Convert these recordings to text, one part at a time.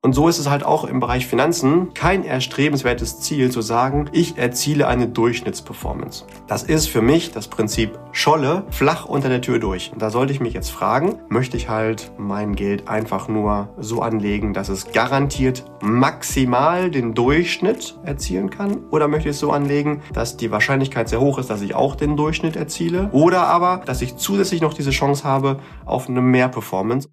Und so ist es halt auch im Bereich Finanzen kein erstrebenswertes Ziel zu sagen, ich erziele eine Durchschnittsperformance. Das ist für mich das Prinzip Scholle flach unter der Tür durch. Und da sollte ich mich jetzt fragen, möchte ich halt mein Geld einfach nur so anlegen, dass es garantiert maximal den Durchschnitt erzielen kann? Oder möchte ich es so anlegen, dass die Wahrscheinlichkeit sehr hoch ist, dass ich auch den Durchschnitt erziele? Oder aber, dass ich zusätzlich noch diese Chance habe auf eine Mehrperformance?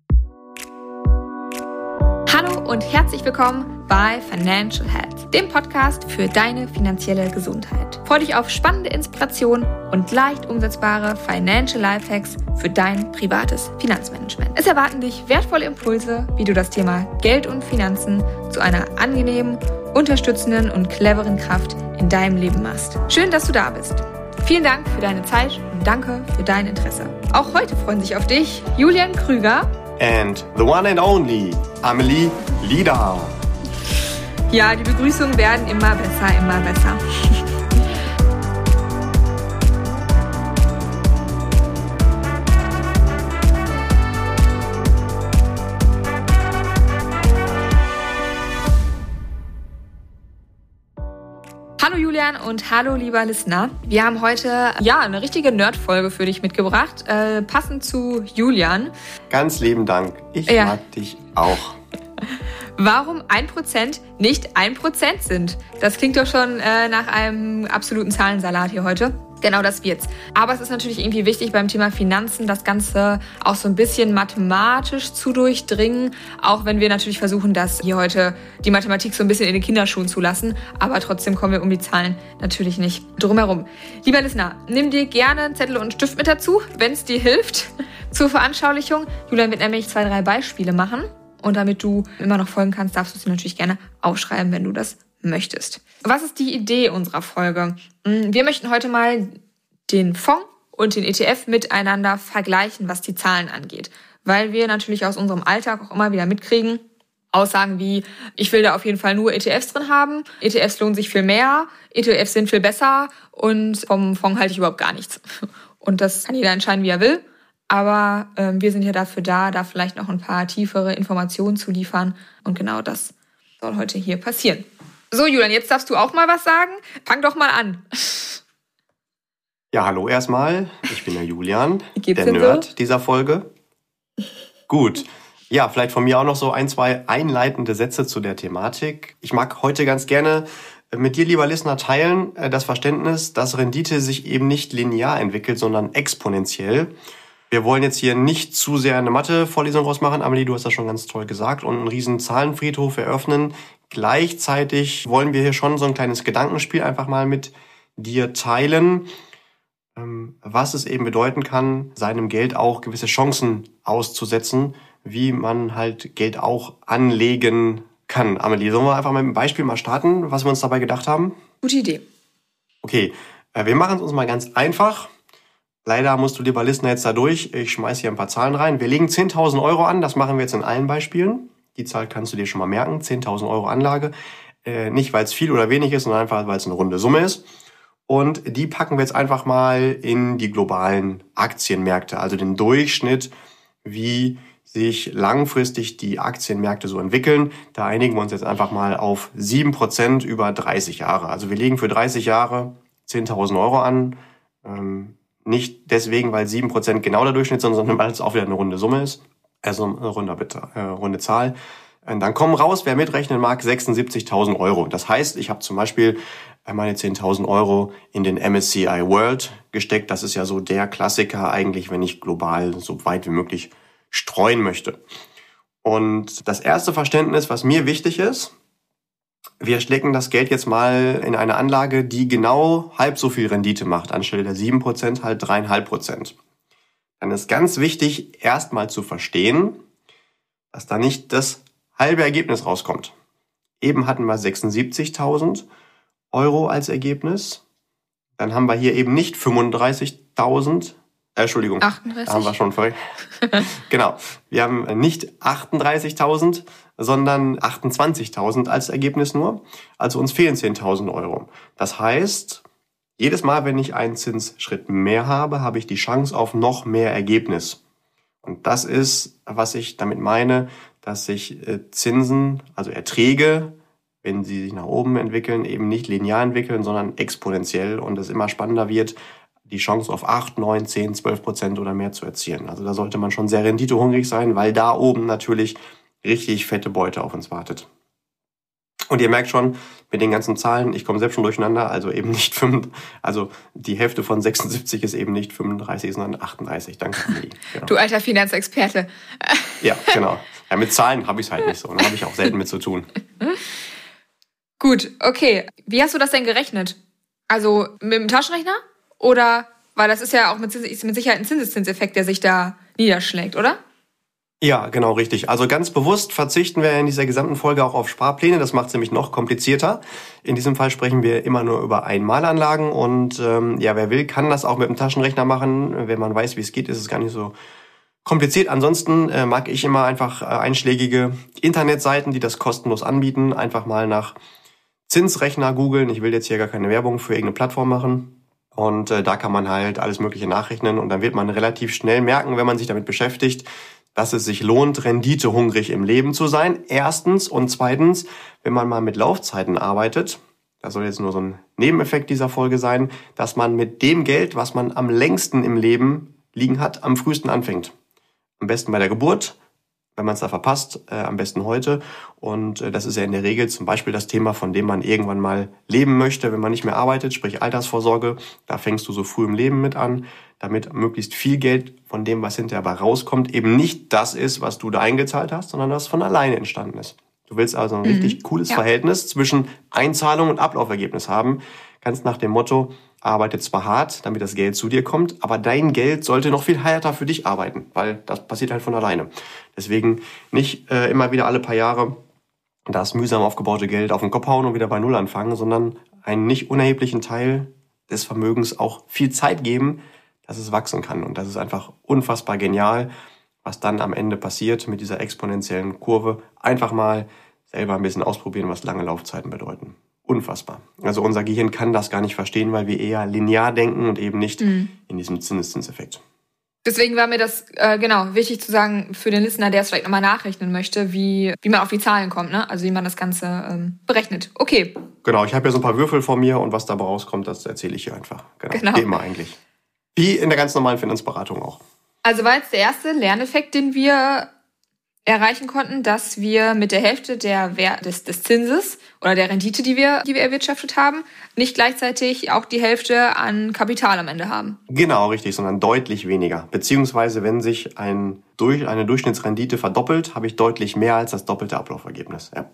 Und herzlich willkommen bei Financial Health, dem Podcast für deine finanzielle Gesundheit. Freue dich auf spannende Inspirationen und leicht umsetzbare Financial Lifehacks für dein privates Finanzmanagement. Es erwarten dich wertvolle Impulse, wie du das Thema Geld und Finanzen zu einer angenehmen, unterstützenden und cleveren Kraft in deinem Leben machst. Schön, dass du da bist. Vielen Dank für deine Zeit und danke für dein Interesse. Auch heute freuen sich auf dich Julian Krüger and the one and only Amelie Lieder. Ja, die Begrüßungen werden immer besser, immer besser. Julian und hallo lieber Listener. Wir haben heute ja eine richtige Nerd-Folge für dich mitgebracht, äh, passend zu Julian. Ganz lieben Dank. Ich ja. mag dich auch. Warum 1% nicht 1% sind. Das klingt doch schon äh, nach einem absoluten Zahlensalat hier heute. Genau das wird's. Aber es ist natürlich irgendwie wichtig beim Thema Finanzen, das Ganze auch so ein bisschen mathematisch zu durchdringen. Auch wenn wir natürlich versuchen, das hier heute die Mathematik so ein bisschen in den Kinderschuhen zu lassen. Aber trotzdem kommen wir um die Zahlen natürlich nicht drumherum. Lieber Listener, nimm dir gerne einen Zettel und einen Stift mit dazu, wenn es dir hilft zur Veranschaulichung. Julian wird nämlich zwei, drei Beispiele machen. Und damit du immer noch folgen kannst, darfst du sie natürlich gerne aufschreiben, wenn du das möchtest. Was ist die Idee unserer Folge? Hm, wir möchten heute mal den Fonds und den ETF miteinander vergleichen, was die Zahlen angeht. Weil wir natürlich aus unserem Alltag auch immer wieder mitkriegen, Aussagen wie, ich will da auf jeden Fall nur ETFs drin haben, ETFs lohnen sich viel mehr, ETFs sind viel besser und vom Fonds halte ich überhaupt gar nichts. Und das kann jeder entscheiden, wie er will. Aber ähm, wir sind ja dafür da, da vielleicht noch ein paar tiefere Informationen zu liefern. Und genau das soll heute hier passieren. So, Julian, jetzt darfst du auch mal was sagen. Fang doch mal an. Ja, hallo erstmal. Ich bin der Julian, der Nerd so? dieser Folge. Gut. Ja, vielleicht von mir auch noch so ein, zwei einleitende Sätze zu der Thematik. Ich mag heute ganz gerne mit dir, lieber Listener, teilen äh, das Verständnis, dass Rendite sich eben nicht linear entwickelt, sondern exponentiell. Wir wollen jetzt hier nicht zu sehr eine Mathe-Vorlesung rausmachen. Amelie, du hast das schon ganz toll gesagt. Und einen riesen Zahlenfriedhof eröffnen. Gleichzeitig wollen wir hier schon so ein kleines Gedankenspiel einfach mal mit dir teilen, ähm, was es eben bedeuten kann, seinem Geld auch gewisse Chancen auszusetzen, wie man halt Geld auch anlegen kann. Amelie, sollen wir einfach mal mit einem Beispiel mal starten, was wir uns dabei gedacht haben? Gute Idee. Okay, äh, wir machen es uns mal ganz einfach. Leider musst du, lieber Listener, jetzt da durch. Ich schmeiß hier ein paar Zahlen rein. Wir legen 10.000 Euro an. Das machen wir jetzt in allen Beispielen. Die Zahl kannst du dir schon mal merken. 10.000 Euro Anlage. Äh, nicht, weil es viel oder wenig ist, sondern einfach, weil es eine runde Summe ist. Und die packen wir jetzt einfach mal in die globalen Aktienmärkte. Also den Durchschnitt, wie sich langfristig die Aktienmärkte so entwickeln. Da einigen wir uns jetzt einfach mal auf 7% über 30 Jahre. Also wir legen für 30 Jahre 10.000 Euro an. Ähm, nicht deswegen, weil 7% genau der Durchschnitt sind, sondern weil es auch wieder eine runde Summe ist. Also eine runde, äh, runde Zahl. Und dann kommen raus, wer mitrechnen mag, 76.000 Euro. Das heißt, ich habe zum Beispiel äh, meine 10.000 Euro in den MSCI World gesteckt. Das ist ja so der Klassiker eigentlich, wenn ich global so weit wie möglich streuen möchte. Und das erste Verständnis, was mir wichtig ist, wir stecken das Geld jetzt mal in eine Anlage, die genau halb so viel Rendite macht, anstelle der 7% halt 3,5%. Dann ist ganz wichtig, erstmal zu verstehen, dass da nicht das halbe Ergebnis rauskommt. Eben hatten wir 76.000 Euro als Ergebnis. Dann haben wir hier eben nicht 35.000 äh, Entschuldigung, 38. da haben wir schon voll. genau. Wir haben nicht 38.000, sondern 28.000 als Ergebnis nur. Also uns fehlen 10.000 Euro. Das heißt, jedes Mal, wenn ich einen Zinsschritt mehr habe, habe ich die Chance auf noch mehr Ergebnis. Und das ist, was ich damit meine, dass sich äh, Zinsen, also Erträge, wenn sie sich nach oben entwickeln, eben nicht linear entwickeln, sondern exponentiell und es immer spannender wird, die Chance auf 8, 9, 10, 12 Prozent oder mehr zu erzielen. Also da sollte man schon sehr renditehungrig sein, weil da oben natürlich richtig fette Beute auf uns wartet. Und ihr merkt schon, mit den ganzen Zahlen, ich komme selbst schon durcheinander, also eben nicht 5, also die Hälfte von 76 ist eben nicht 35, sondern 38. Danke, Amelie. Genau. Du alter Finanzexperte. ja, genau. Ja, mit Zahlen habe ich es halt nicht so. Da habe ich auch selten mit zu tun. Gut, okay. Wie hast du das denn gerechnet? Also mit dem Taschenrechner? Oder, weil das ist ja auch mit, mit Sicherheit ein Zinseszinseffekt, der sich da niederschlägt, oder? Ja, genau richtig. Also ganz bewusst verzichten wir in dieser gesamten Folge auch auf Sparpläne. Das macht es nämlich noch komplizierter. In diesem Fall sprechen wir immer nur über Einmalanlagen und ähm, ja, wer will, kann das auch mit dem Taschenrechner machen. Wenn man weiß, wie es geht, ist es gar nicht so kompliziert. Ansonsten äh, mag ich immer einfach äh, einschlägige Internetseiten, die das kostenlos anbieten. Einfach mal nach Zinsrechner googeln. Ich will jetzt hier gar keine Werbung für irgendeine Plattform machen. Und äh, da kann man halt alles Mögliche nachrechnen und dann wird man relativ schnell merken, wenn man sich damit beschäftigt, dass es sich lohnt, renditehungrig im Leben zu sein. Erstens und zweitens, wenn man mal mit Laufzeiten arbeitet, das soll jetzt nur so ein Nebeneffekt dieser Folge sein, dass man mit dem Geld, was man am längsten im Leben liegen hat, am frühesten anfängt. Am besten bei der Geburt, wenn man es da verpasst, äh, am besten heute. Und äh, das ist ja in der Regel zum Beispiel das Thema, von dem man irgendwann mal leben möchte, wenn man nicht mehr arbeitet, sprich Altersvorsorge. Da fängst du so früh im Leben mit an, damit möglichst viel Geld von dem, was hinterher bei rauskommt, eben nicht das ist, was du da eingezahlt hast, sondern was von alleine entstanden ist. Du willst also ein mhm. richtig cooles ja. Verhältnis zwischen Einzahlung und Ablaufergebnis haben. Ganz nach dem Motto, arbeitet zwar hart, damit das Geld zu dir kommt, aber dein Geld sollte noch viel härter für dich arbeiten, weil das passiert halt von alleine. Deswegen nicht äh, immer wieder alle paar Jahre das mühsam aufgebaute Geld auf den Kopf hauen und wieder bei Null anfangen, sondern einen nicht unerheblichen Teil des Vermögens auch viel Zeit geben, dass es wachsen kann. Und das ist einfach unfassbar genial, was dann am Ende passiert mit dieser exponentiellen Kurve. Einfach mal selber ein bisschen ausprobieren, was lange Laufzeiten bedeuten unfassbar. Also unser Gehirn kann das gar nicht verstehen, weil wir eher linear denken und eben nicht mhm. in diesem Zinseszinseffekt. Deswegen war mir das äh, genau wichtig zu sagen für den Listener, der es vielleicht nochmal nachrechnen möchte, wie, wie man auf die Zahlen kommt, ne? Also wie man das Ganze ähm, berechnet. Okay. Genau, ich habe ja so ein paar Würfel vor mir und was dabei rauskommt, das erzähle ich hier einfach. Genau. genau. Wie immer eigentlich. Wie in der ganz normalen Finanzberatung auch. Also war jetzt der erste Lerneffekt, den wir erreichen konnten, dass wir mit der Hälfte der Wert des, des Zinses oder der Rendite, die wir, die wir erwirtschaftet haben, nicht gleichzeitig auch die Hälfte an Kapital am Ende haben. Genau, richtig, sondern deutlich weniger. Beziehungsweise, wenn sich ein, durch, eine Durchschnittsrendite verdoppelt, habe ich deutlich mehr als das doppelte Ablaufergebnis. Ja.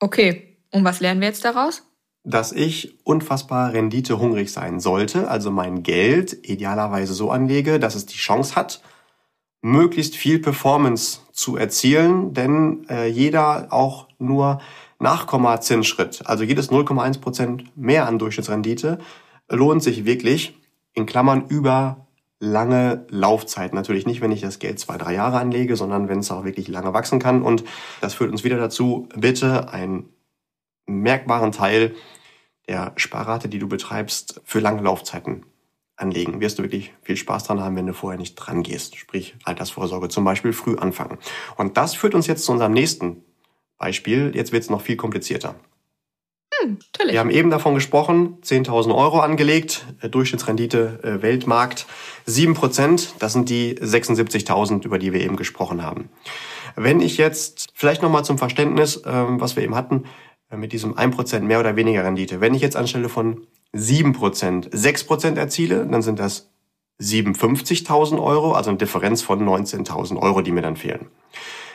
Okay, und was lernen wir jetzt daraus? Dass ich unfassbar renditehungrig sein sollte, also mein Geld idealerweise so anlege, dass es die Chance hat, möglichst viel Performance zu erzielen, denn äh, jeder auch nur Nachkommazinsschritt, also jedes 0,1 Prozent mehr an Durchschnittsrendite, lohnt sich wirklich in Klammern über lange Laufzeit. Natürlich nicht, wenn ich das Geld zwei, drei Jahre anlege, sondern wenn es auch wirklich lange wachsen kann. Und das führt uns wieder dazu, bitte einen merkbaren Teil der Sparrate, die du betreibst, für lange Laufzeiten anlegen, wirst du wirklich viel Spaß dran haben, wenn du vorher nicht dran gehst. Sprich, Altersvorsorge zum Beispiel früh anfangen. Und das führt uns jetzt zu unserem nächsten Beispiel. Jetzt wird es noch viel komplizierter. Hm, natürlich. Wir haben eben davon gesprochen, 10.000 Euro angelegt, äh, Durchschnittsrendite äh, Weltmarkt 7%, das sind die 76.000, über die wir eben gesprochen haben. Wenn ich jetzt, vielleicht nochmal zum Verständnis, ähm, was wir eben hatten, äh, mit diesem 1% mehr oder weniger Rendite, wenn ich jetzt anstelle von 7% 6% erziele, dann sind das 57.000 Euro, also eine Differenz von 19.000 Euro, die mir dann fehlen.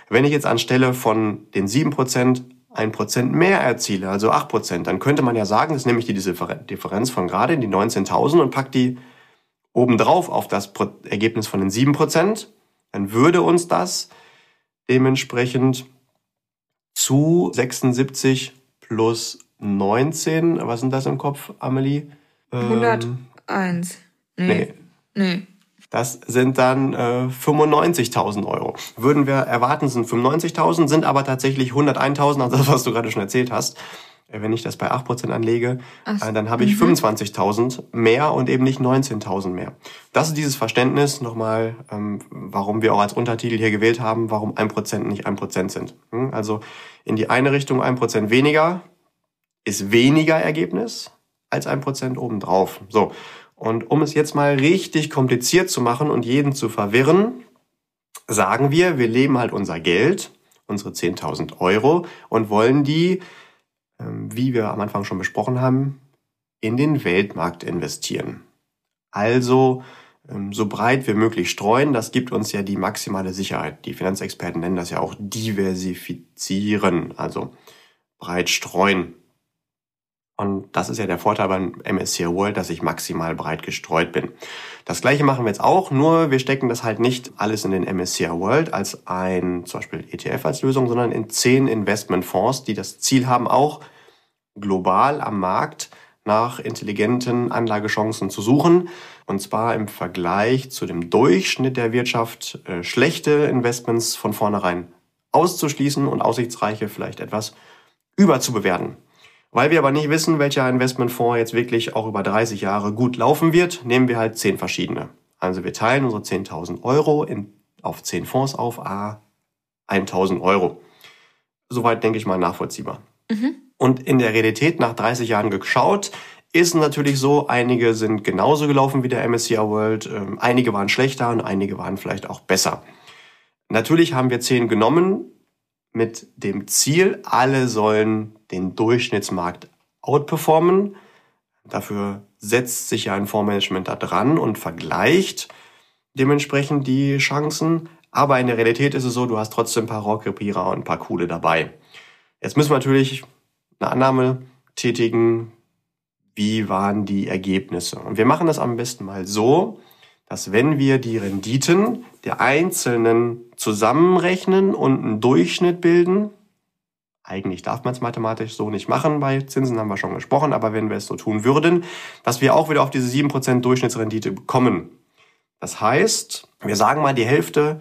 Wenn ich jetzt anstelle von den 7% 1% mehr erziele, also 8%, dann könnte man ja sagen, das nehme ich die Differenz von gerade, die 19.000 und pack die obendrauf auf das Ergebnis von den 7%, dann würde uns das dementsprechend zu 76 plus 19. Was sind das im Kopf, Amelie? Ähm, 101. Nee. nee. Nee. Das sind dann äh, 95.000 Euro. Würden wir erwarten, sind 95.000, sind aber tatsächlich 101.000, also das, was du gerade schon erzählt hast. wenn ich das bei 8% anlege, so. dann habe ich mhm. 25.000 mehr und eben nicht 19.000 mehr. Das ist dieses Verständnis nochmal, ähm, warum wir auch als Untertitel hier gewählt haben, warum 1% nicht 1% sind. Hm? Also in die eine Richtung 1% weniger ist weniger Ergebnis als 1% obendrauf. So. Und um es jetzt mal richtig kompliziert zu machen und jeden zu verwirren, sagen wir, wir leben halt unser Geld, unsere 10.000 Euro und wollen die ähm, wie wir am Anfang schon besprochen haben, in den Weltmarkt investieren. Also ähm, so breit wie möglich streuen, das gibt uns ja die maximale Sicherheit. Die Finanzexperten nennen das ja auch diversifizieren, also breit streuen. Und das ist ja der Vorteil beim MSCI World, dass ich maximal breit gestreut bin. Das gleiche machen wir jetzt auch, nur wir stecken das halt nicht alles in den MSCI World als ein, zum Beispiel ETF als Lösung, sondern in zehn Investmentfonds, die das Ziel haben, auch global am Markt nach intelligenten Anlagechancen zu suchen. Und zwar im Vergleich zu dem Durchschnitt der Wirtschaft äh, schlechte Investments von vornherein auszuschließen und aussichtsreiche vielleicht etwas überzubewerten. Weil wir aber nicht wissen, welcher Investmentfonds jetzt wirklich auch über 30 Jahre gut laufen wird, nehmen wir halt 10 verschiedene. Also wir teilen unsere 10.000 Euro in, auf 10 Fonds auf, a 1.000 Euro. Soweit denke ich mal nachvollziehbar. Mhm. Und in der Realität nach 30 Jahren geschaut, ist natürlich so, einige sind genauso gelaufen wie der MSCI World, ähm, einige waren schlechter und einige waren vielleicht auch besser. Natürlich haben wir 10 genommen mit dem Ziel, alle sollen den Durchschnittsmarkt outperformen. Dafür setzt sich ja ein Fondsmanagement da dran und vergleicht dementsprechend die Chancen. Aber in der Realität ist es so, du hast trotzdem ein paar Rohrkrepierer und ein paar coole dabei. Jetzt müssen wir natürlich eine Annahme tätigen, wie waren die Ergebnisse. Und wir machen das am besten mal so, dass wenn wir die Renditen der einzelnen zusammenrechnen und einen Durchschnitt bilden, eigentlich darf man es mathematisch so nicht machen, bei Zinsen haben wir schon gesprochen, aber wenn wir es so tun würden, dass wir auch wieder auf diese 7% Durchschnittsrendite kommen. Das heißt, wir sagen mal, die Hälfte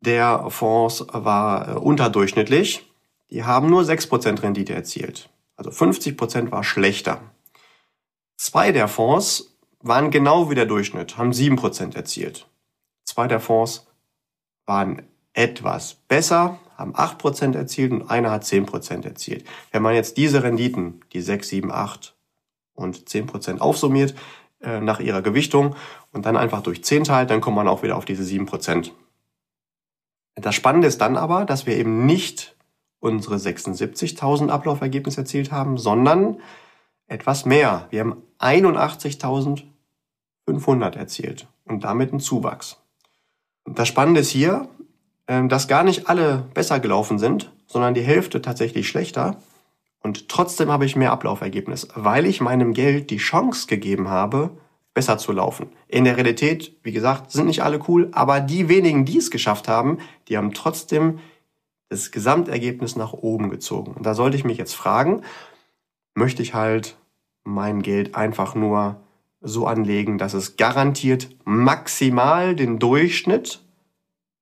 der Fonds war äh, unterdurchschnittlich die haben nur 6% Rendite erzielt. Also 50% war schlechter. Zwei der Fonds waren genau wie der Durchschnitt, haben 7% erzielt. Zwei der Fonds waren etwas besser, haben 8% erzielt und einer hat 10% erzielt. Wenn man jetzt diese Renditen, die 6, 7, 8 und 10% aufsummiert, äh, nach ihrer Gewichtung und dann einfach durch 10 teilt, dann kommt man auch wieder auf diese 7%. Das Spannende ist dann aber, dass wir eben nicht unsere 76.000 Ablaufergebnisse erzielt haben, sondern etwas mehr. Wir haben 81.500 erzielt und damit einen Zuwachs. Das Spannende ist hier, dass gar nicht alle besser gelaufen sind, sondern die Hälfte tatsächlich schlechter. Und trotzdem habe ich mehr Ablaufergebnis, weil ich meinem Geld die Chance gegeben habe, besser zu laufen. In der Realität, wie gesagt, sind nicht alle cool, aber die wenigen, die es geschafft haben, die haben trotzdem das Gesamtergebnis nach oben gezogen. Und da sollte ich mich jetzt fragen, möchte ich halt mein Geld einfach nur so anlegen, dass es garantiert maximal den Durchschnitt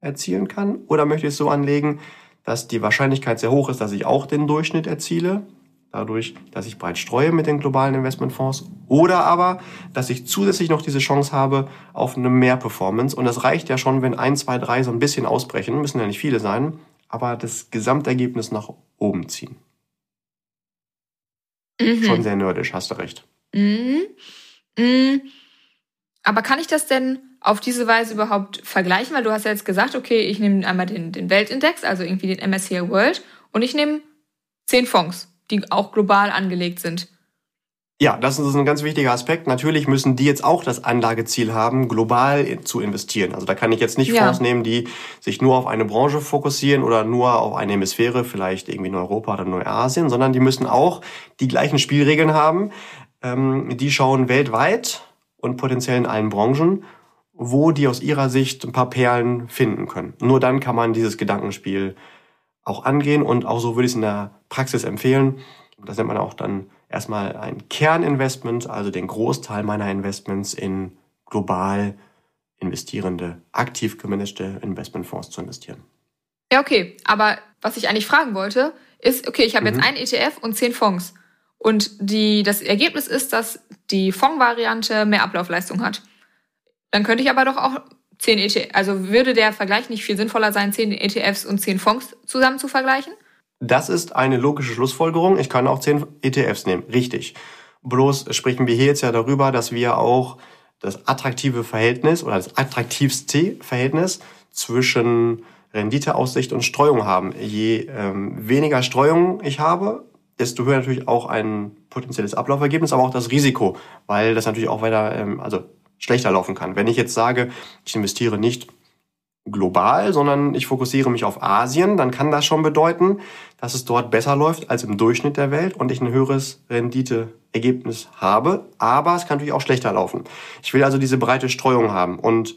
erzielen kann? Oder möchte ich es so anlegen, dass die Wahrscheinlichkeit sehr hoch ist, dass ich auch den Durchschnitt erziele, dadurch, dass ich breit streue mit den globalen Investmentfonds? Oder aber, dass ich zusätzlich noch diese Chance habe auf eine Mehr-Performance. Und das reicht ja schon, wenn ein, zwei, drei so ein bisschen ausbrechen, müssen ja nicht viele sein, aber das Gesamtergebnis nach oben ziehen. Mhm. Schon sehr nerdisch, hast du recht. Mhm. Mhm. Aber kann ich das denn auf diese Weise überhaupt vergleichen? Weil du hast ja jetzt gesagt, okay, ich nehme einmal den, den Weltindex, also irgendwie den MSCI World, und ich nehme zehn Fonds, die auch global angelegt sind. Ja, das ist ein ganz wichtiger Aspekt. Natürlich müssen die jetzt auch das Anlageziel haben, global zu investieren. Also da kann ich jetzt nicht ja. Fonds nehmen, die sich nur auf eine Branche fokussieren oder nur auf eine Hemisphäre, vielleicht irgendwie in Europa oder Neuasien, sondern die müssen auch die gleichen Spielregeln haben. Ähm, die schauen weltweit und potenziell in allen Branchen, wo die aus ihrer Sicht ein paar Perlen finden können. Nur dann kann man dieses Gedankenspiel auch angehen und auch so würde ich es in der Praxis empfehlen. Das nennt man auch dann erstmal ein Kerninvestment, also den Großteil meiner Investments in global investierende, aktiv gemanagte Investmentfonds zu investieren. Ja, okay. Aber was ich eigentlich fragen wollte, ist, okay, ich habe mhm. jetzt einen ETF und zehn Fonds. Und die, das Ergebnis ist, dass die Fondsvariante mehr Ablaufleistung hat. Dann könnte ich aber doch auch zehn ETFs, also würde der Vergleich nicht viel sinnvoller sein, zehn ETFs und zehn Fonds zusammen zu vergleichen? Das ist eine logische Schlussfolgerung. Ich kann auch zehn ETFs nehmen. Richtig. Bloß sprechen wir hier jetzt ja darüber, dass wir auch das attraktive Verhältnis oder das attraktivste Verhältnis zwischen Renditeaussicht und Streuung haben. Je ähm, weniger Streuung ich habe, desto höher natürlich auch ein potenzielles Ablaufergebnis, aber auch das Risiko, weil das natürlich auch weiter, ähm, also schlechter laufen kann. Wenn ich jetzt sage, ich investiere nicht global, sondern ich fokussiere mich auf Asien, dann kann das schon bedeuten, dass es dort besser läuft als im Durchschnitt der Welt und ich ein höheres Renditeergebnis habe. Aber es kann natürlich auch schlechter laufen. Ich will also diese breite Streuung haben. Und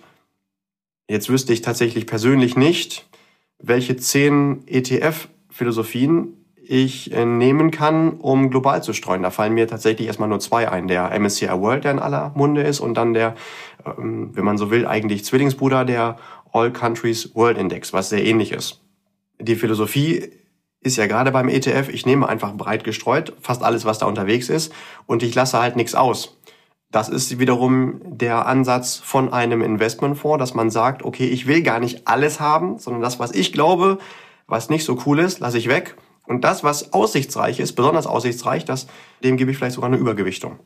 jetzt wüsste ich tatsächlich persönlich nicht, welche zehn ETF-Philosophien ich äh, nehmen kann, um global zu streuen. Da fallen mir tatsächlich erstmal nur zwei ein. Der MSCI World, der in aller Munde ist, und dann der, ähm, wenn man so will, eigentlich Zwillingsbruder, der All Countries World Index, was sehr ähnlich ist. Die Philosophie ist ja gerade beim ETF, ich nehme einfach breit gestreut, fast alles, was da unterwegs ist, und ich lasse halt nichts aus. Das ist wiederum der Ansatz von einem Investmentfonds, dass man sagt, okay, ich will gar nicht alles haben, sondern das, was ich glaube, was nicht so cool ist, lasse ich weg. Und das, was aussichtsreich ist, besonders aussichtsreich, das, dem gebe ich vielleicht sogar eine Übergewichtung.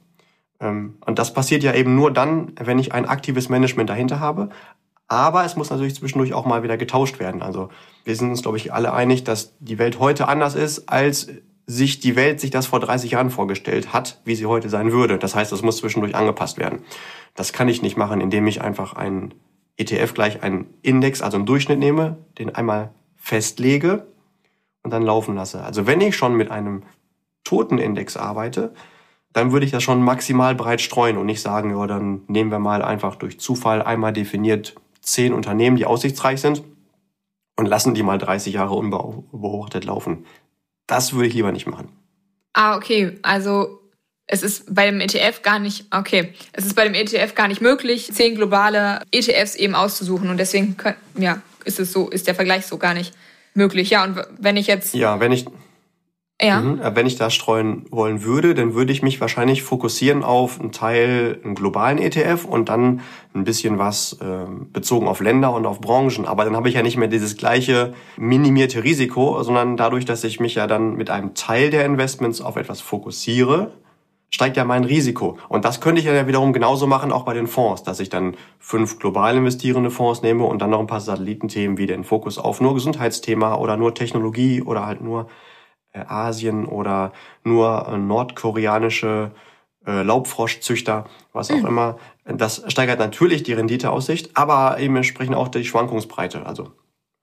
Ähm, und das passiert ja eben nur dann, wenn ich ein aktives Management dahinter habe. Aber es muss natürlich zwischendurch auch mal wieder getauscht werden. Also wir sind uns, glaube ich, alle einig, dass die Welt heute anders ist, als sich die Welt sich das vor 30 Jahren vorgestellt hat, wie sie heute sein würde. Das heißt, es muss zwischendurch angepasst werden. Das kann ich nicht machen, indem ich einfach einen ETF gleich einen Index, also einen Durchschnitt nehme, den einmal festlege und dann laufen lasse. Also wenn ich schon mit einem toten Index arbeite, dann würde ich das schon maximal breit streuen und nicht sagen, ja, dann nehmen wir mal einfach durch Zufall einmal definiert zehn Unternehmen, die aussichtsreich sind und lassen die mal 30 Jahre unbeobachtet laufen. Das würde ich lieber nicht machen. Ah, okay. Also es ist bei dem ETF gar nicht, okay, es ist bei dem ETF gar nicht möglich, zehn globale ETFs eben auszusuchen und deswegen, ja, ist es so, ist der Vergleich so gar nicht möglich. Ja, und wenn ich jetzt. Ja, wenn ich, ja. Mhm. Äh, wenn ich da streuen wollen würde, dann würde ich mich wahrscheinlich fokussieren auf einen Teil, einen globalen ETF und dann ein bisschen was äh, bezogen auf Länder und auf Branchen. Aber dann habe ich ja nicht mehr dieses gleiche minimierte Risiko, sondern dadurch, dass ich mich ja dann mit einem Teil der Investments auf etwas fokussiere, steigt ja mein Risiko. Und das könnte ich ja wiederum genauso machen, auch bei den Fonds, dass ich dann fünf global investierende Fonds nehme und dann noch ein paar Satellitenthemen wie den Fokus auf nur Gesundheitsthema oder nur Technologie oder halt nur äh, Asien oder nur äh, nordkoreanische äh, Laubfroschzüchter, was auch mhm. immer. Das steigert natürlich die Renditeaussicht, aber eben entsprechend auch die Schwankungsbreite, also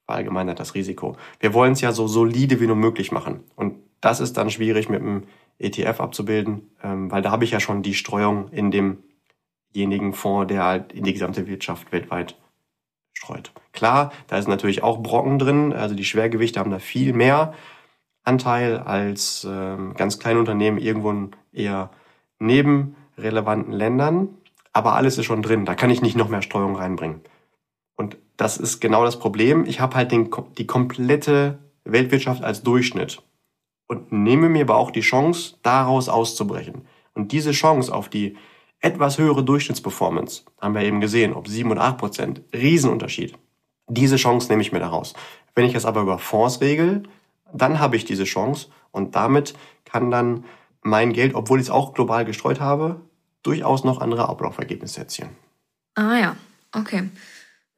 verallgemeinert das Risiko. Wir wollen es ja so solide wie nur möglich machen. Und das ist dann schwierig mit dem ETF abzubilden, ähm, weil da habe ich ja schon die Streuung in demjenigen Fonds, der halt in die gesamte Wirtschaft weltweit streut. Klar, da ist natürlich auch Brocken drin, also die Schwergewichte haben da viel mehr. Anteil als ähm, ganz kleine Unternehmen irgendwo in eher neben relevanten Ländern. Aber alles ist schon drin. Da kann ich nicht noch mehr Steuerung reinbringen. Und das ist genau das Problem. Ich habe halt den, die komplette Weltwirtschaft als Durchschnitt und nehme mir aber auch die Chance, daraus auszubrechen. Und diese Chance auf die etwas höhere Durchschnittsperformance, haben wir eben gesehen, ob 7 oder 8 Prozent, Riesenunterschied. Diese Chance nehme ich mir daraus. Wenn ich es aber über Fonds regel, dann habe ich diese Chance und damit kann dann mein Geld, obwohl ich es auch global gestreut habe, durchaus noch andere Ablaufergebnisse erzielen. Ah ja, okay.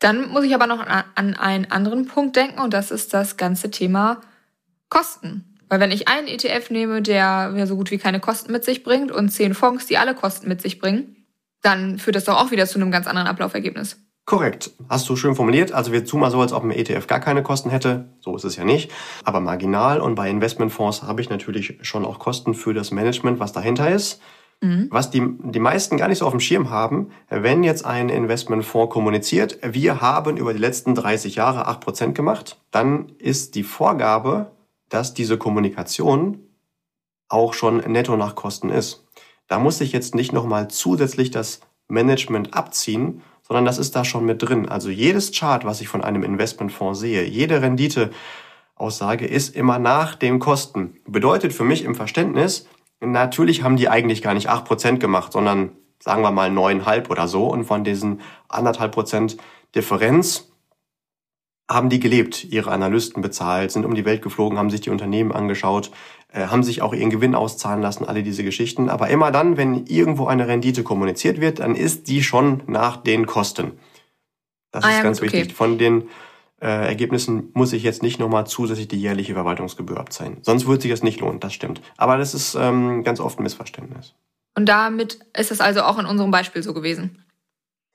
Dann muss ich aber noch an einen anderen Punkt denken und das ist das ganze Thema Kosten. Weil wenn ich einen ETF nehme, der ja so gut wie keine Kosten mit sich bringt und zehn Fonds, die alle Kosten mit sich bringen, dann führt das doch auch wieder zu einem ganz anderen Ablaufergebnis. Korrekt. Hast du schön formuliert. Also wir tun mal so, als ob ein ETF gar keine Kosten hätte. So ist es ja nicht. Aber marginal. Und bei Investmentfonds habe ich natürlich schon auch Kosten für das Management, was dahinter ist. Mhm. Was die, die meisten gar nicht so auf dem Schirm haben, wenn jetzt ein Investmentfonds kommuniziert, wir haben über die letzten 30 Jahre 8% gemacht, dann ist die Vorgabe, dass diese Kommunikation auch schon netto nach Kosten ist. Da muss ich jetzt nicht nochmal zusätzlich das Management abziehen, sondern das ist da schon mit drin. Also jedes Chart, was ich von einem Investmentfonds sehe, jede Rendite Aussage ist immer nach den Kosten. Bedeutet für mich im Verständnis, natürlich haben die eigentlich gar nicht 8% gemacht, sondern sagen wir mal 9,5 oder so. Und von diesen anderthalb Prozent Differenz haben die gelebt, ihre Analysten bezahlt, sind um die Welt geflogen, haben sich die Unternehmen angeschaut, äh, haben sich auch ihren Gewinn auszahlen lassen, alle diese Geschichten. Aber immer dann, wenn irgendwo eine Rendite kommuniziert wird, dann ist die schon nach den Kosten. Das ah, ist ja, ganz gut, wichtig. Von den äh, Ergebnissen muss ich jetzt nicht nochmal zusätzlich die jährliche Verwaltungsgebühr abzahlen. Sonst würde sich das nicht lohnen, das stimmt. Aber das ist ähm, ganz oft ein Missverständnis. Und damit ist es also auch in unserem Beispiel so gewesen.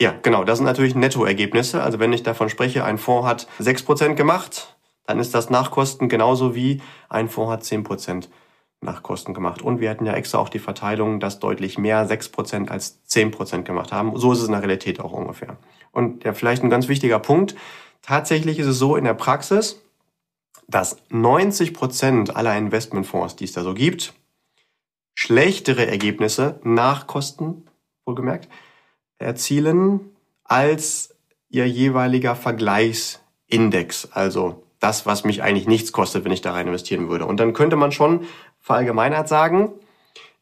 Ja, genau. Das sind natürlich Nettoergebnisse. Also wenn ich davon spreche, ein Fonds hat 6% gemacht, dann ist das Nachkosten genauso wie ein Fonds hat 10% Nachkosten gemacht. Und wir hatten ja extra auch die Verteilung, dass deutlich mehr 6% als 10% gemacht haben. So ist es in der Realität auch ungefähr. Und ja, vielleicht ein ganz wichtiger Punkt. Tatsächlich ist es so in der Praxis, dass 90% aller Investmentfonds, die es da so gibt, schlechtere Ergebnisse nach Kosten, wohlgemerkt, erzielen als ihr jeweiliger Vergleichsindex. Also das, was mich eigentlich nichts kostet, wenn ich da rein investieren würde. Und dann könnte man schon verallgemeinert sagen,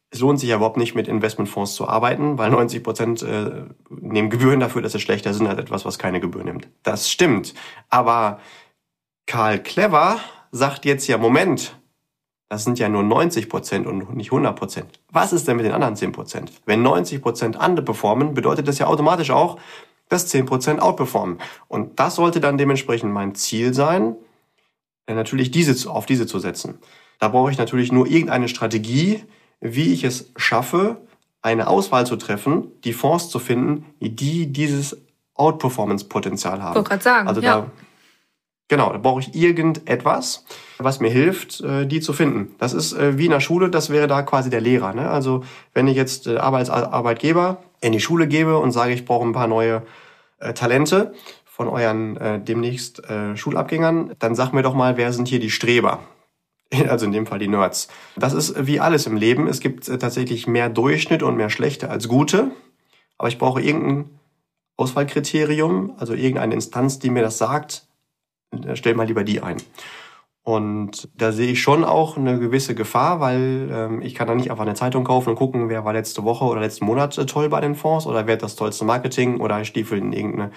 es lohnt sich ja überhaupt nicht mit Investmentfonds zu arbeiten, weil 90 Prozent äh, nehmen Gebühren dafür, dass sie schlechter sind als etwas, was keine Gebühren nimmt. Das stimmt. Aber Karl Clever sagt jetzt ja, Moment, das sind ja nur 90 Prozent und nicht 100 Prozent. Was ist denn mit den anderen 10 Prozent? Wenn 90 Prozent underperformen, bedeutet das ja automatisch auch, dass 10 Prozent outperformen. Und das sollte dann dementsprechend mein Ziel sein, äh, natürlich diese, auf diese zu setzen. Da brauche ich natürlich nur irgendeine Strategie, wie ich es schaffe, eine Auswahl zu treffen, die Fonds zu finden, die dieses Outperformance-Potenzial haben. Ich wollte gerade sagen, also ja. da Genau, da brauche ich irgendetwas, was mir hilft, äh, die zu finden. Das ist äh, wie in der Schule, das wäre da quasi der Lehrer. Ne? Also wenn ich jetzt äh, als Arbeitgeber in die Schule gebe und sage, ich brauche ein paar neue Talente von euren demnächst Schulabgängern, dann sag mir doch mal, wer sind hier die Streber? Also in dem Fall die Nerds. Das ist wie alles im Leben. Es gibt tatsächlich mehr Durchschnitt und mehr schlechte als gute. Aber ich brauche irgendein Auswahlkriterium, also irgendeine Instanz, die mir das sagt, stell mal lieber die ein. Und da sehe ich schon auch eine gewisse Gefahr, weil ähm, ich kann da nicht einfach eine Zeitung kaufen und gucken, wer war letzte Woche oder letzten Monat äh, toll bei den Fonds oder wer hat das tollste Marketing oder stiefel in irgendeine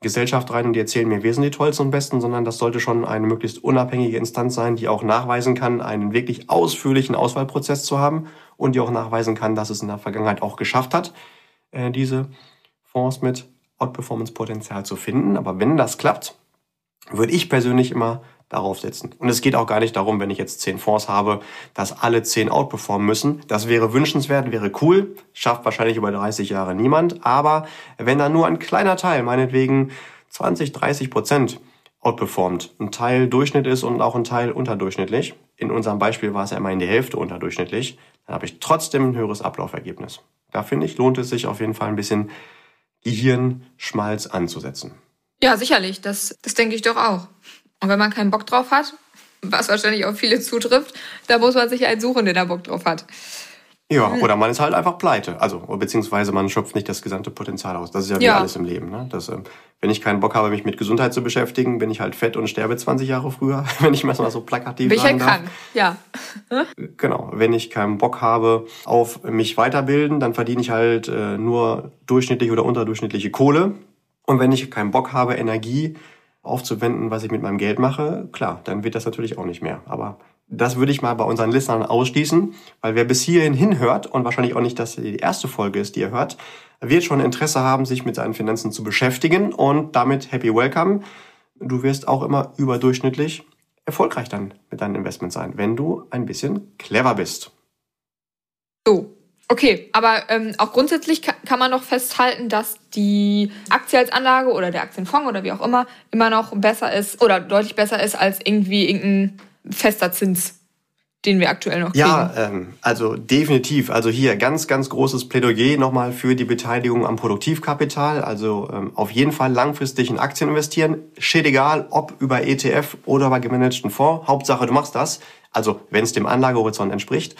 Gesellschaft rein und die erzählen mir, wir sind die tollsten und besten, sondern das sollte schon eine möglichst unabhängige Instanz sein, die auch nachweisen kann, einen wirklich ausführlichen Auswahlprozess zu haben und die auch nachweisen kann, dass es in der Vergangenheit auch geschafft hat, äh, diese Fonds mit Outperformance-Potenzial zu finden. Aber wenn das klappt, würde ich persönlich immer darauf setzen. Und es geht auch gar nicht darum, wenn ich jetzt zehn Fonds habe, dass alle zehn outperformen müssen. Das wäre wünschenswert, wäre cool, schafft wahrscheinlich über 30 Jahre niemand. Aber wenn da nur ein kleiner Teil, meinetwegen 20, 30 Prozent outperformt, ein Teil Durchschnitt ist und auch ein Teil unterdurchschnittlich, in unserem Beispiel war es ja immer in die Hälfte unterdurchschnittlich, dann habe ich trotzdem ein höheres Ablaufergebnis. Da finde ich, lohnt es sich auf jeden Fall ein bisschen Gehirnschmalz anzusetzen. Ja, sicherlich. Das, das denke ich doch auch. Und wenn man keinen Bock drauf hat, was wahrscheinlich auf viele zutrifft, da muss man sich einen suchen, der da Bock drauf hat. Ja, oder man ist halt einfach pleite. Also, beziehungsweise man schöpft nicht das gesamte Potenzial aus. Das ist ja wie ja. alles im Leben. Ne? Das, ähm, wenn ich keinen Bock habe, mich mit Gesundheit zu beschäftigen, bin ich halt fett und sterbe 20 Jahre früher, wenn ich mal so plakativ Bin ich halt krank, ja. Genau. Wenn ich keinen Bock habe auf mich weiterbilden, dann verdiene ich halt äh, nur durchschnittliche oder unterdurchschnittliche Kohle. Und wenn ich keinen Bock habe, Energie aufzuwenden, was ich mit meinem Geld mache, klar, dann wird das natürlich auch nicht mehr. Aber das würde ich mal bei unseren Listenern ausschließen, weil wer bis hierhin hinhört und wahrscheinlich auch nicht, dass die erste Folge ist, die ihr hört, wird schon Interesse haben, sich mit seinen Finanzen zu beschäftigen und damit happy welcome. Du wirst auch immer überdurchschnittlich erfolgreich dann mit deinen Investments sein, wenn du ein bisschen clever bist. So, Okay, aber ähm, auch grundsätzlich kann, man noch festhalten, dass die Aktie als Anlage oder der Aktienfonds oder wie auch immer immer noch besser ist oder deutlich besser ist als irgendwie irgendein fester Zins, den wir aktuell noch kriegen. Ja, ähm, also definitiv. Also hier ganz, ganz großes Plädoyer nochmal für die Beteiligung am Produktivkapital. Also ähm, auf jeden Fall langfristig in Aktien investieren. Steht egal, ob über ETF oder bei gemanagten Fonds. Hauptsache, du machst das. Also wenn es dem Anlagehorizont entspricht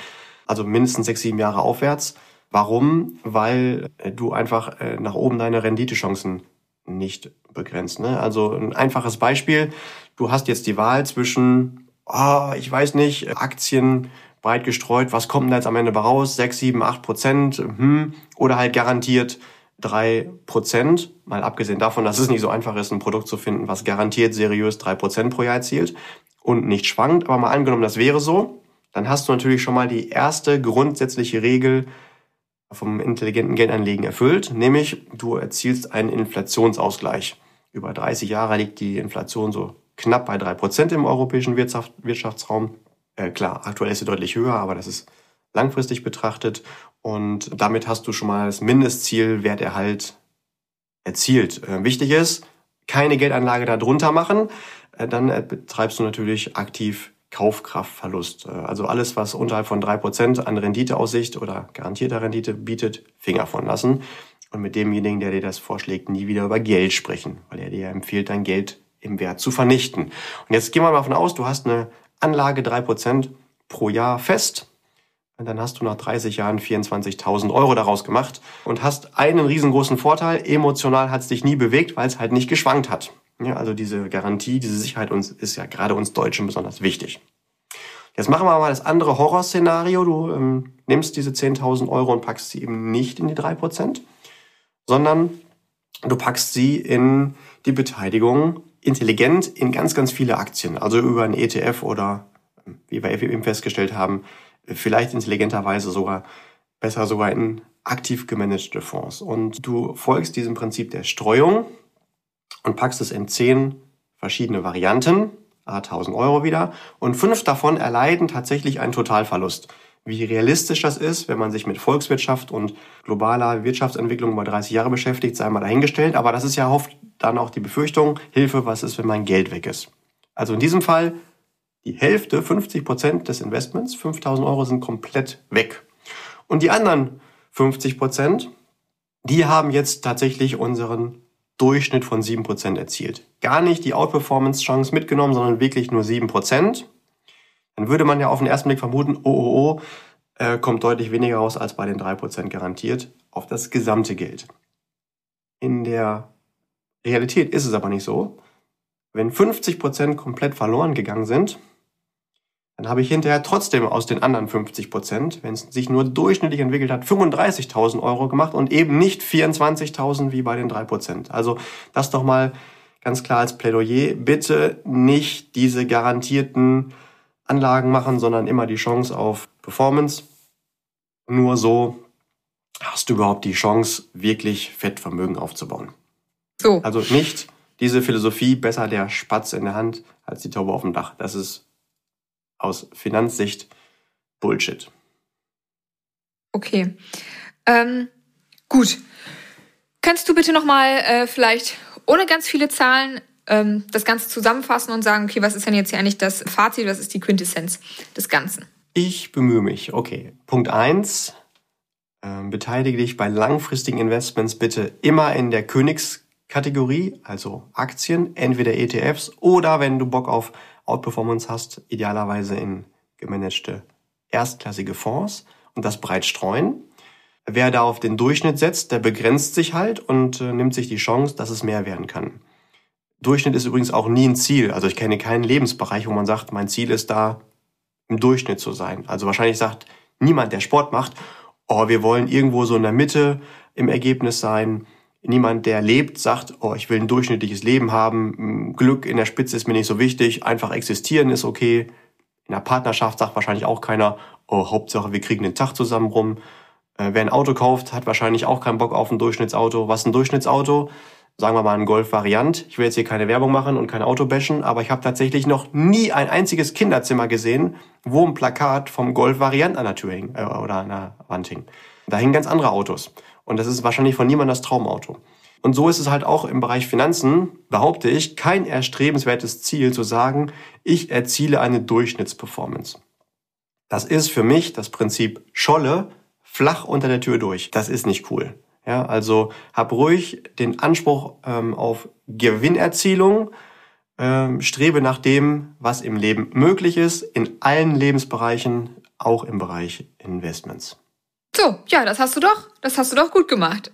also mindestens sechs, sieben Jahre aufwärts. Warum? Weil äh, du einfach äh, nach oben deine Renditechancen nicht begrenzt. Ne? Also ein einfaches Beispiel. Du hast jetzt die Wahl zwischen oh, ich weiß nicht, Aktien breit gestreut, was kommt denn da jetzt am Ende raus? 6, 7, 8 Prozent, hm, oder halt garantiert 3 Prozent, mal abgesehen davon, dass es nicht so einfach ist, ein Produkt zu finden, was garantiert seriös 3 Prozent pro Jahr erzielt und nicht schwankt, aber mal angenommen, das wäre so, dann hast du natürlich schon mal die erste grundsätzliche Regel vom intelligenten Geldanlegen erfüllt, nämlich du erzielst einen Inflationsausgleich. Über 30 Jahre liegt die Inflation so knapp bei 3% im europäischen Wirtschaft, Wirtschaftsraum. Äh, klar, aktuell ist sie deutlich höher, aber das ist langfristig betrachtet. Und damit hast du schon mal das Mindestziel Werterhalt erzielt. Äh, wichtig ist, keine Geldanlage darunter machen. Äh, dann äh, betreibst du natürlich aktiv Kaufkraftverlust. Äh, also alles, was unterhalb von drei Prozent an Renditeaussicht oder garantierter Rendite bietet, Finger von lassen. Und mit demjenigen, der dir das vorschlägt, nie wieder über Geld sprechen, weil er dir empfiehlt, dein Geld im Wert zu vernichten. Und jetzt gehen wir mal davon aus, du hast eine Anlage drei Prozent pro Jahr fest. Und dann hast du nach 30 Jahren 24.000 Euro daraus gemacht und hast einen riesengroßen Vorteil. Emotional hat es dich nie bewegt, weil es halt nicht geschwankt hat. Ja, also diese Garantie, diese Sicherheit uns ist ja gerade uns Deutschen besonders wichtig. Jetzt machen wir mal das andere Horrorszenario. Du ähm, nimmst diese 10.000 Euro und packst sie eben nicht in die 3%, sondern du packst sie in die Beteiligung intelligent in ganz, ganz viele Aktien. Also über ein ETF oder, wie wir eben festgestellt haben, vielleicht intelligenterweise sogar, besser sogar in aktiv gemanagte Fonds. Und du folgst diesem Prinzip der Streuung und packst es in zehn verschiedene Varianten, a 1000 Euro wieder, und fünf davon erleiden tatsächlich einen Totalverlust. Wie realistisch das ist, wenn man sich mit Volkswirtschaft und globaler Wirtschaftsentwicklung über 30 Jahre beschäftigt, sei mal dahingestellt. Aber das ist ja oft dann auch die Befürchtung, Hilfe, was ist, wenn mein Geld weg ist? Also in diesem Fall die Hälfte, 50 Prozent des Investments, 5000 Euro sind komplett weg. Und die anderen 50 Prozent, die haben jetzt tatsächlich unseren Durchschnitt von 7% erzielt. Gar nicht die Outperformance-Chance mitgenommen, sondern wirklich nur 7%. Dann würde man ja auf den ersten Blick vermuten, oh, oh, oh, äh, kommt deutlich weniger raus als bei den 3% garantiert auf das gesamte Geld. In der Realität ist es aber nicht so. Wenn 50% komplett verloren gegangen sind, dann habe ich hinterher trotzdem aus den anderen 50 Prozent, wenn es sich nur durchschnittlich entwickelt hat, 35.000 Euro gemacht und eben nicht 24.000 wie bei den 3 Prozent. Also das doch mal ganz klar als Plädoyer. Bitte nicht diese garantierten Anlagen machen, sondern immer die Chance auf Performance. Nur so hast du überhaupt die Chance, wirklich Fettvermögen aufzubauen. So. Also nicht diese Philosophie, besser der Spatz in der Hand als die Taube auf dem Dach. Das ist aus Finanzsicht Bullshit. Okay. Ähm, gut. Kannst du bitte nochmal äh, vielleicht ohne ganz viele Zahlen ähm, das Ganze zusammenfassen und sagen, okay, was ist denn jetzt hier eigentlich das Fazit, was ist die Quintessenz des Ganzen? Ich bemühe mich. Okay. Punkt 1. Ähm, beteilige dich bei langfristigen Investments bitte immer in der Königskategorie, also Aktien, entweder ETFs oder wenn du Bock auf Outperformance hast, idealerweise in gemanagte erstklassige Fonds und das breit streuen. Wer da auf den Durchschnitt setzt, der begrenzt sich halt und äh, nimmt sich die Chance, dass es mehr werden kann. Durchschnitt ist übrigens auch nie ein Ziel. Also ich kenne keinen Lebensbereich, wo man sagt, mein Ziel ist da, im Durchschnitt zu sein. Also wahrscheinlich sagt niemand, der Sport macht, oh, wir wollen irgendwo so in der Mitte im Ergebnis sein niemand, der lebt, sagt, oh, ich will ein durchschnittliches Leben haben, Glück in der Spitze ist mir nicht so wichtig, einfach existieren ist okay. In der Partnerschaft sagt wahrscheinlich auch keiner, oh, Hauptsache wir kriegen den Tag zusammen rum. Äh, wer ein Auto kauft, hat wahrscheinlich auch keinen Bock auf ein Durchschnittsauto. Was ist ein Durchschnittsauto? Sagen wir mal ein Golf-Variant. Ich will jetzt hier keine Werbung machen und kein Auto bashen, aber ich habe tatsächlich noch nie ein einziges Kinderzimmer gesehen, wo ein Plakat vom Golf-Variant an der Tür hing äh, oder an der Wand hing. Da hingen ganz andere Autos. Und das ist wahrscheinlich von niemandem das Traumauto. Und so ist es halt auch im Bereich Finanzen, behaupte ich, kein erstrebenswertes Ziel zu sagen, ich erziele eine Durchschnittsperformance. Das ist für mich das Prinzip Scholle flach unter der Tür durch. Das ist nicht cool. Ja, also hab ruhig den Anspruch ähm, auf Gewinnerzielung, ähm, strebe nach dem, was im Leben möglich ist, in allen Lebensbereichen, auch im Bereich Investments. So, ja, das hast du doch, das hast du doch gut gemacht.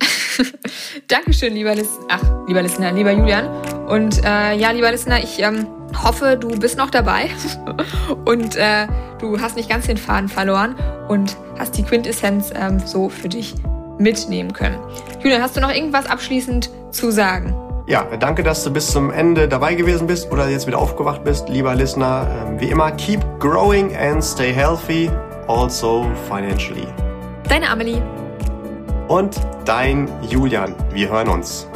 Dankeschön, lieber Listener, ach, lieber Listener, lieber Julian. Und äh, ja, lieber Listener, ich ähm, hoffe, du bist noch dabei und äh, du hast nicht ganz den Faden verloren und hast die Quintessenz ähm, so für dich mitnehmen können. Julian, hast du noch irgendwas abschließend zu sagen? Ja, danke, dass du bis zum Ende dabei gewesen bist oder jetzt wieder aufgewacht bist, lieber Listener. Ähm, wie immer, keep growing and stay healthy, also financially. Deine Amelie. Und dein Julian. Wir hören uns.